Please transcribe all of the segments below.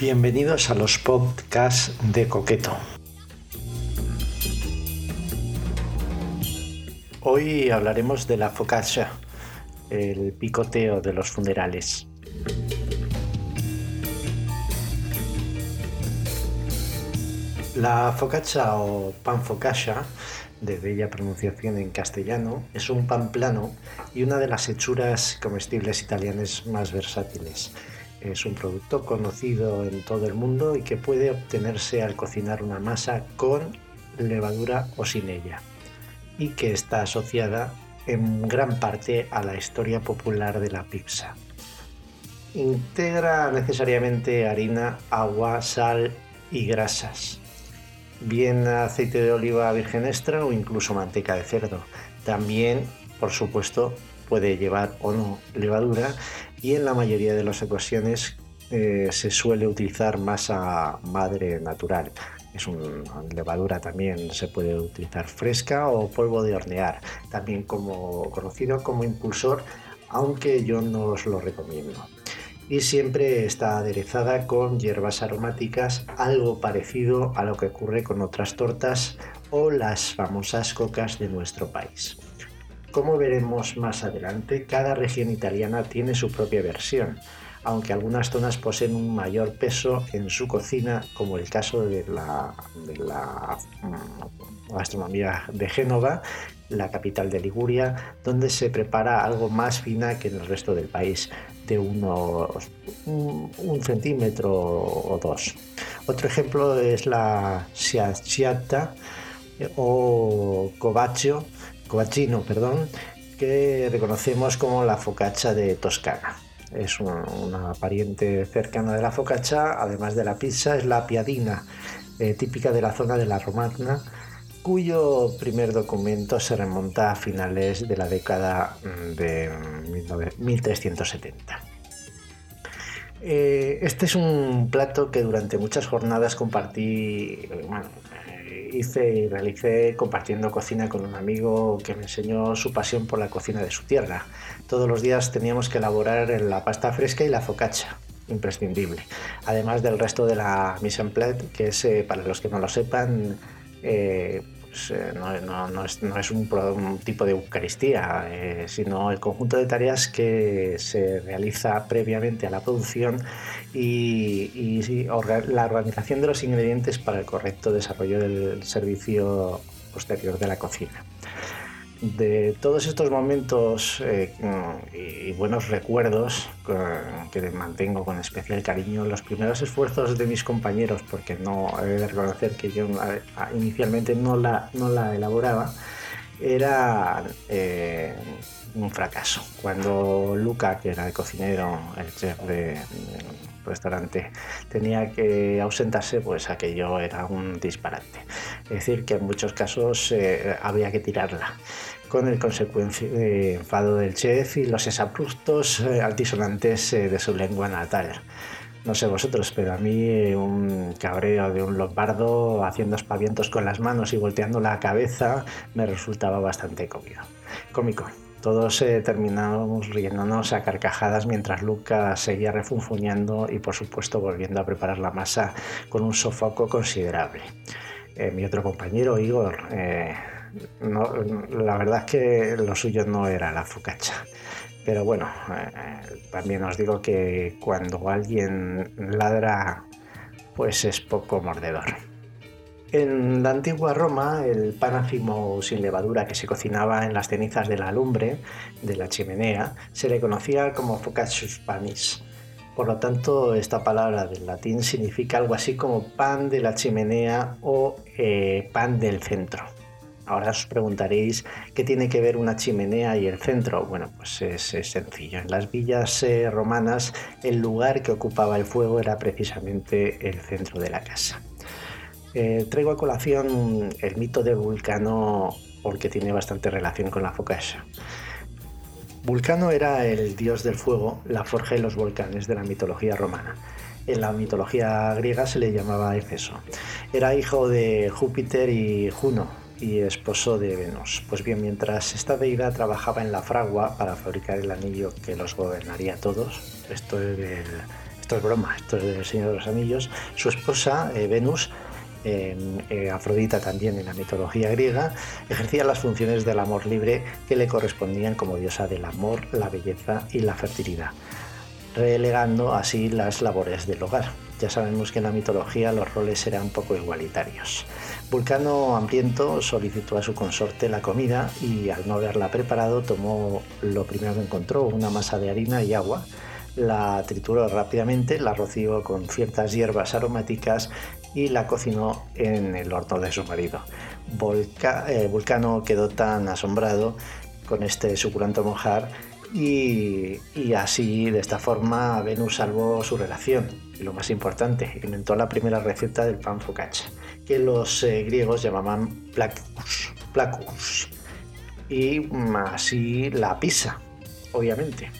Bienvenidos a los podcasts de Coqueto. Hoy hablaremos de la focaccia, el picoteo de los funerales. La focaccia o pan focaccia, de bella pronunciación en castellano, es un pan plano y una de las hechuras comestibles italianas más versátiles. Es un producto conocido en todo el mundo y que puede obtenerse al cocinar una masa con levadura o sin ella, y que está asociada en gran parte a la historia popular de la pizza. Integra necesariamente harina, agua, sal y grasas bien aceite de oliva virgen extra o incluso manteca de cerdo. También, por supuesto, puede llevar o no levadura y en la mayoría de las ocasiones eh, se suele utilizar masa madre natural. Es una levadura también se puede utilizar fresca o polvo de hornear, también como conocido como impulsor, aunque yo no os lo recomiendo y siempre está aderezada con hierbas aromáticas, algo parecido a lo que ocurre con otras tortas o las famosas cocas de nuestro país. Como veremos más adelante, cada región italiana tiene su propia versión, aunque algunas zonas poseen un mayor peso en su cocina, como el caso de la, mm, gastronomía de Génova, la capital de Liguria, donde se prepara algo más fina que en el resto del país, de unos un, centímetro o dos. Otro ejemplo es la siacciata o covaccio, covacino, perdón, que reconocemos como la focaccia de Toscana. Es una, pariente cercana de la focaccia, además de la pizza, es la piadina, eh, típica de la zona de la Romagna, cuyo primer documento se remonta a finales de la década mm, de 1370. Eh, este es un plato que durante muchas jornadas compartí, eh, hice y realicé compartiendo cocina con un amigo que me enseñó su pasión por la cocina de su tierra. Todos los días teníamos que elaborar la pasta fresca y la focaccia imprescindible, además del resto de la mise en que es, eh, para los que no lo sepan, pues, eh, no, es, un, tipo de Eucaristía, eh, sino el conjunto de tareas que se realiza previamente a la producción y, la organización de los ingredientes para el correcto desarrollo del servicio posterior de la cocina de todos estos momentos eh, y buenos recuerdos que mantengo con especial cariño, los primeros esfuerzos de mis compañeros, porque no he de reconocer que yo inicialmente no la, no la elaboraba, era eh, un fracaso. Cuando Luca, que era el cocinero, el chef del restaurante, tenía que ausentarse, pues aquello era un disparate. Es decir, que en muchos casos eh, había que tirarla con el consecuente enfado del chef y los exabruptos eh, altisonantes eh, de su lengua natal. No sé vosotros, pero a mí un cabreo de un lombardo haciendo espavientos con las manos y volteando la cabeza me resultaba bastante cómico. cómico. Todos eh, terminábamos riéndonos a carcajadas mientras Lucas seguía refunfuñando y por supuesto volviendo a preparar la masa con un sofoco considerable. mi otro compañero, Igor, no, la verdad es que lo suyo no era la focacha. Pero bueno, eh, también os digo que cuando alguien ladra, pues es poco mordedor. En la antigua Roma, el panafimo sin levadura que se cocinaba en las cenizas de la lumbre, de la chimenea, se le conocía como focaccius panis. Por lo tanto, esta palabra del latín significa algo así como pan de la chimenea o eh, pan del centro. Ahora os preguntaréis qué tiene que ver una chimenea y el centro. Bueno, pues es, sencillo. En las villas eh, romanas el lugar que ocupaba el fuego era precisamente el centro de la casa. Eh, traigo a colación el mito de Vulcano porque tiene bastante relación con la focaccia. Vulcano era el dios del fuego, la forja y los volcanes de la mitología romana. En la mitología griega se le llamaba Efeso. Era hijo de Júpiter y Juno, y esposo de Venus. Pues bien, mientras esta deidad trabajaba en la fragua para fabricar el anillo que los gobernaría a todos, esto, esto es broma, esto es del Señor de los Anillos, su esposa, eh, Venus, eh, Afrodita también en la mitología griega, ejercía las funciones del amor libre que le correspondían como diosa del amor, la belleza y la fertilidad, relegando así las labores del hogar. Ya sabemos que en la mitología los roles eran poco igualitarios. Vulcano hambriento solicitó a su consorte la comida y al no haberla preparado tomó lo primero que encontró, una masa de harina y agua, la trituró rápidamente, la roció con ciertas hierbas aromáticas y la cocinó en el horno de su marido. Eh, Vulcano quedó tan asombrado con este suculento mojar y, así, de esta forma, Venus salvó su relación. Y lo más importante, inventó la primera receta del pan focaccia, que los eh, griegos llamaban placus, placus. Y mm, así la pizza, obviamente.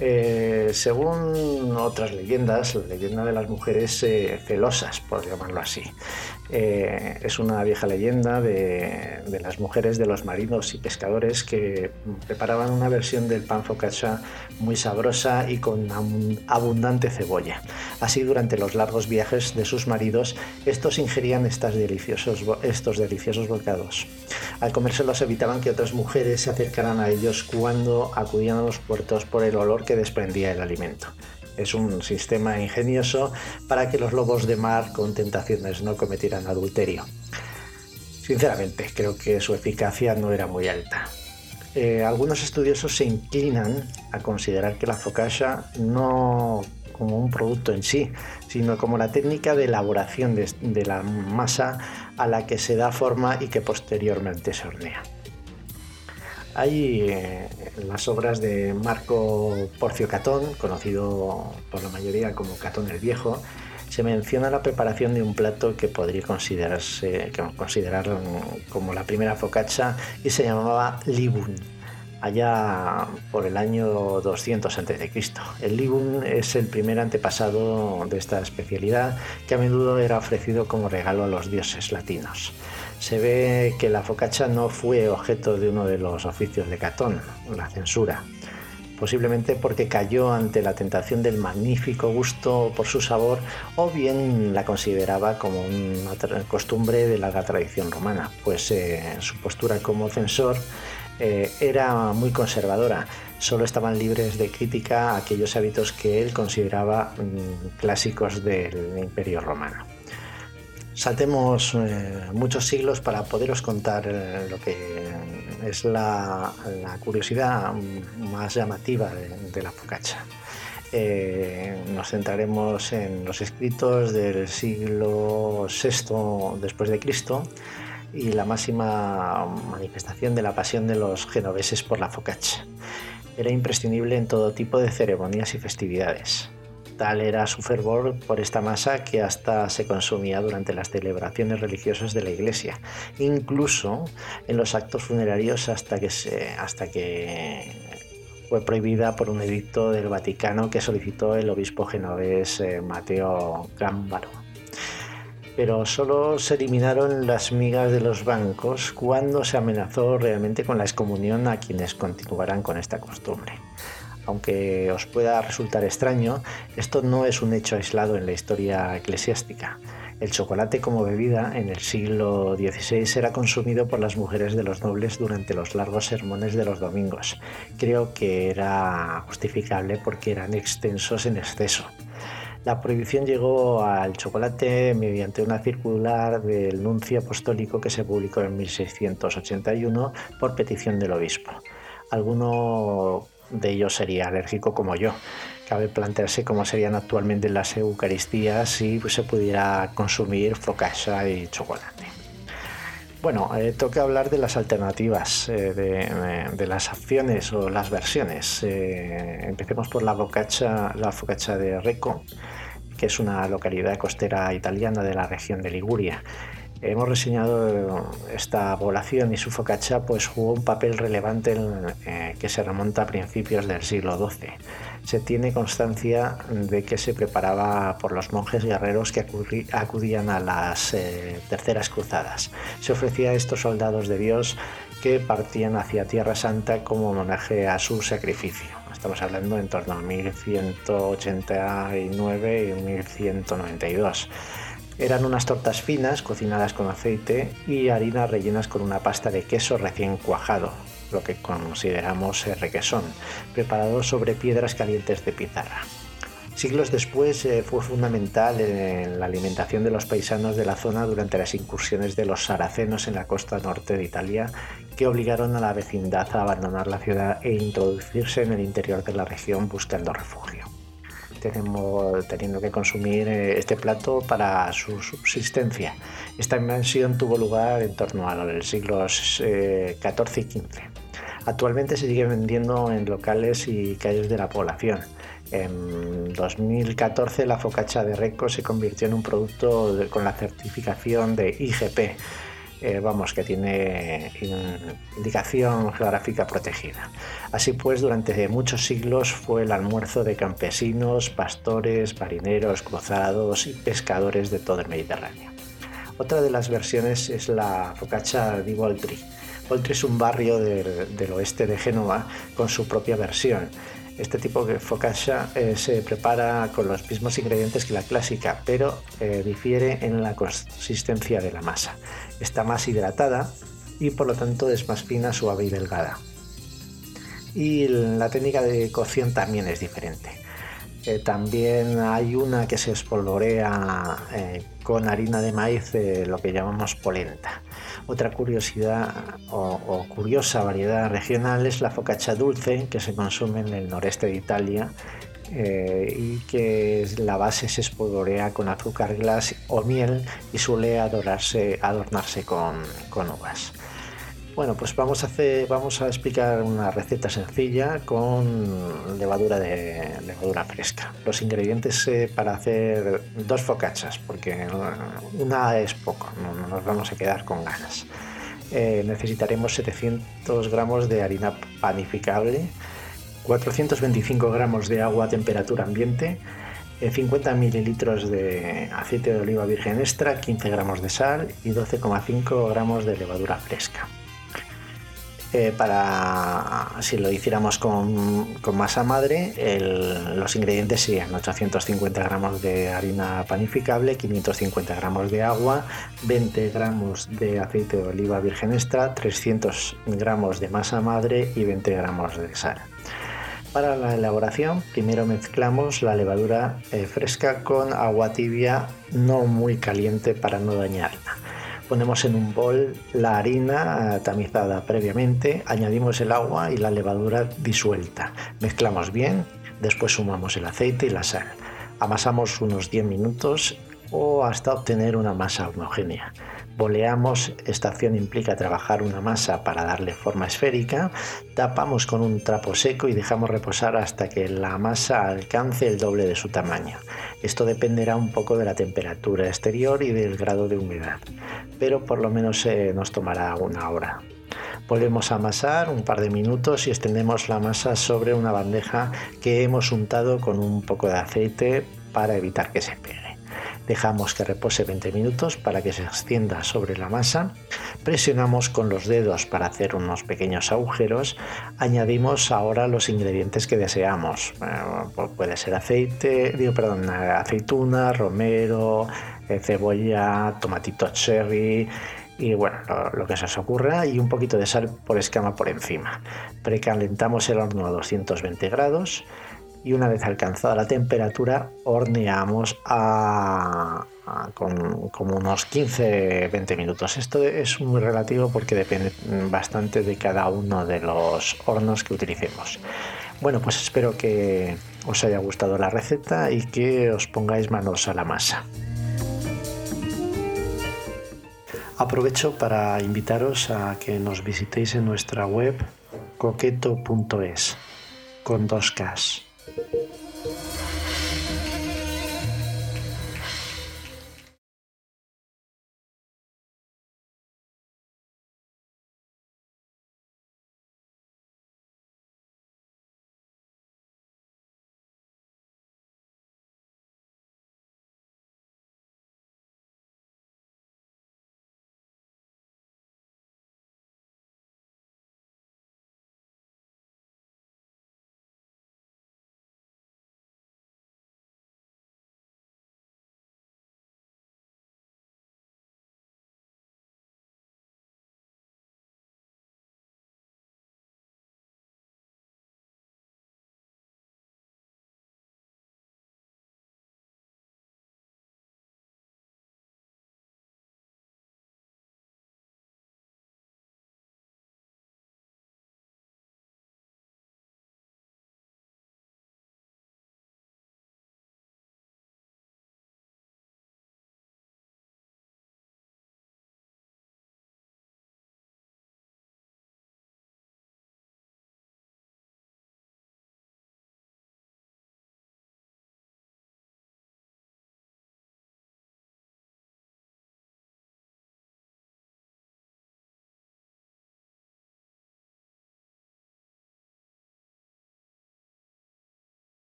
Eh, según otras leyendas, la leyenda de las mujeres eh, celosas, por llamarlo así, eh, es una vieja leyenda de, las mujeres de los marinos y pescadores que preparaban una versión del pan focaccia muy sabrosa y con abundante cebolla. Así, durante los largos viajes de sus maridos, estos ingerían estos deliciosos, estos deliciosos bocados. Al comérselos evitaban que otras mujeres se acercaran a ellos cuando acudían a los puertos por el olor que desprendía el alimento. Es un sistema ingenioso para que los lobos de mar con tentaciones no cometieran adulterio. Sinceramente, creo que su eficacia no era muy alta. Eh, algunos estudiosos se inclinan a considerar que la focaccia no como un producto en sí, sino como la técnica de elaboración de la masa a la que se da forma y que posteriormente se hornea. Hay eh, las obras de Marco Porcio Catón, conocido por la mayoría como Catón el Viejo, se menciona la preparación de un plato que podría considerarse considerar como la primera focaccia y se llamaba libun, allá por el año 200 a.C. El libun es el primer antepasado de esta especialidad que a menudo era ofrecido como regalo a los dioses latinos se ve que la focaccia no fue objeto de uno de los oficios de Catón, la censura, posiblemente porque cayó ante la tentación del magnífico gusto por su sabor o bien la consideraba como una costumbre de larga tradición romana, pues eh, su postura como censor eh, era muy conservadora. Solo estaban libres de crítica aquellos hábitos que él consideraba mm, clásicos del Imperio Romano. Saltemos eh, muchos siglos para poderos contar eh, lo que es la, curiosidad más llamativa de, la focaccia. Eh, nos centraremos en los escritos del siglo VI después de Cristo y la máxima manifestación de la pasión de los genoveses por la focaccia. Era imprescindible en todo tipo de ceremonias y festividades. Tal era su fervor por esta masa que hasta se consumía durante las celebraciones religiosas de la iglesia, incluso en los actos funerarios hasta que, hasta que fue prohibida por un edicto del Vaticano que solicitó el obispo genovés eh, Mateo Gámbaro. Pero solo se eliminaron las migas de los bancos cuando se amenazó realmente con la excomunión a quienes continuaran con esta costumbre. Aunque os pueda resultar extraño, esto no es un hecho aislado en la historia eclesiástica. El chocolate como bebida en el siglo XVI era consumido por las mujeres de los nobles durante los largos sermones de los domingos. Creo que era justificable porque eran extensos en exceso. La prohibición llegó al chocolate mediante una circular del nuncio apostólico que se publicó en 1681 por petición del obispo. Alguno de ellos sería alérgico como yo. Cabe plantearse cómo serían actualmente las Eucaristías si se pudiera consumir focaccia y chocolate. Bueno, eh, toca hablar de las alternativas, eh, de, las acciones o las versiones. Eh, empecemos por la focaccia, la focaccia de Reco, que es una localidad costera italiana de la región de Liguria. Hemos reseñado esta población y su focaccia pues, jugó un papel relevante eh, que se remonta a principios del siglo XII. Se tiene constancia de que se preparaba por los monjes guerreros que acudían a las eh, terceras cruzadas. Se ofrecía a estos soldados de Dios que partían hacia Tierra Santa como homenaje a su sacrificio. Estamos hablando en torno a 1189 y 1192. Eran unas tortas finas cocinadas con aceite y harina rellenas con una pasta de queso recién cuajado, lo que consideramos requesón, preparado sobre piedras calientes de pizarra. Siglos después eh, fue fundamental en la alimentación de los paisanos de la zona durante las incursiones de los saracenos en la costa norte de Italia, que obligaron a la vecindad a abandonar la ciudad e introducirse en el interior de la región buscando refugio. Tenemos, teniendo que consumir eh, este plato para su subsistencia. Esta invención tuvo lugar en torno a los siglos XIV eh, y XV. Actualmente se sigue vendiendo en locales y calles de la población en 2014 la focacha de Reco se convirtió en un producto con la certificación de IGP, eh, vamos, que tiene indicación geográfica protegida. Así pues, durante muchos siglos fue el almuerzo de campesinos, pastores, marineros, cruzados y pescadores de todo el Mediterráneo. Otra de las versiones es la focacha di Voltri. Voltri es un barrio del oeste de Génova con su propia versión este tipo de focaccia eh, se prepara con los mismos ingredientes que la clásica, pero eh, difiere en la consistencia de la masa. Está más hidratada y por lo tanto es más fina, suave y delgada. Y la técnica de cocción también es diferente. Eh, también hay una que se espolvorea con harina de maíz, lo que llamamos polenta. Otra curiosidad o, curiosa variedad regional es la focaccia dulce que se consume en el noreste de Italia eh, y que la base se espolvorea con azúcar glas o miel y suele adornarse con uvas. Bueno, pues vamos a, explicar una receta sencilla con levadura de levadura fresca. Los ingredientes eh, para hacer dos focachas, porque una es poco, no, nos vamos a quedar con ganas. Eh, necesitaremos 700 gramos de harina panificable, 425 gramos de agua a temperatura ambiente, 50 eh, mililitros de aceite de oliva virgen extra, 15 gramos de sal y 12,5 gramos de levadura fresca. Eh, para si lo hiciéramos con, masa madre, los ingredientes serían 850 gramos de harina panificable, 550 gramos de agua, 20 gramos de aceite de oliva virgen extra, 300 gramos de masa madre y 20 gramos de sal. Para la elaboración, primero mezclamos la levadura eh, fresca con agua tibia no muy caliente para no dañarla. Ponemos en un bol la harina tamizada previamente, añadimos el agua y la levadura disuelta. Mezclamos bien, después sumamos el aceite y la sal. Amasamos unos 10 minutos o hasta obtener una masa homogénea. Boleamos, esta acción implica trabajar una masa para darle forma esférica, tapamos con un trapo seco y dejamos reposar hasta que la masa alcance el doble de su tamaño. Esto dependerá un poco de la temperatura exterior y del grado de humedad, pero por lo menos eh, nos tomará una hora. Volvemos a amasar un par de minutos y extendemos la masa sobre una bandeja que hemos untado con un poco de aceite para evitar que se pegue. Dejamos que repose 20 minutos para que se extienda sobre la masa. Presionamos con los dedos para hacer unos pequeños agujeros. Añadimos ahora los ingredientes que deseamos. Eh, puede ser aceite, digo, perdón, aceituna, romero, eh, cebolla, tomatito cherry y bueno, lo, que se os ocurra y un poquito de sal por escama por encima. Precalentamos el horno a 220 grados y una vez alcanzada la temperatura horneamos a, con como unos 15-20 minutos. Esto es muy relativo porque depende bastante de cada uno de los hornos que utilicemos. Bueno, pues espero que os haya gustado la receta y que os pongáis manos a la masa. Aprovecho para invitaros a que nos visitéis en nuestra web coqueto.es con dos Ks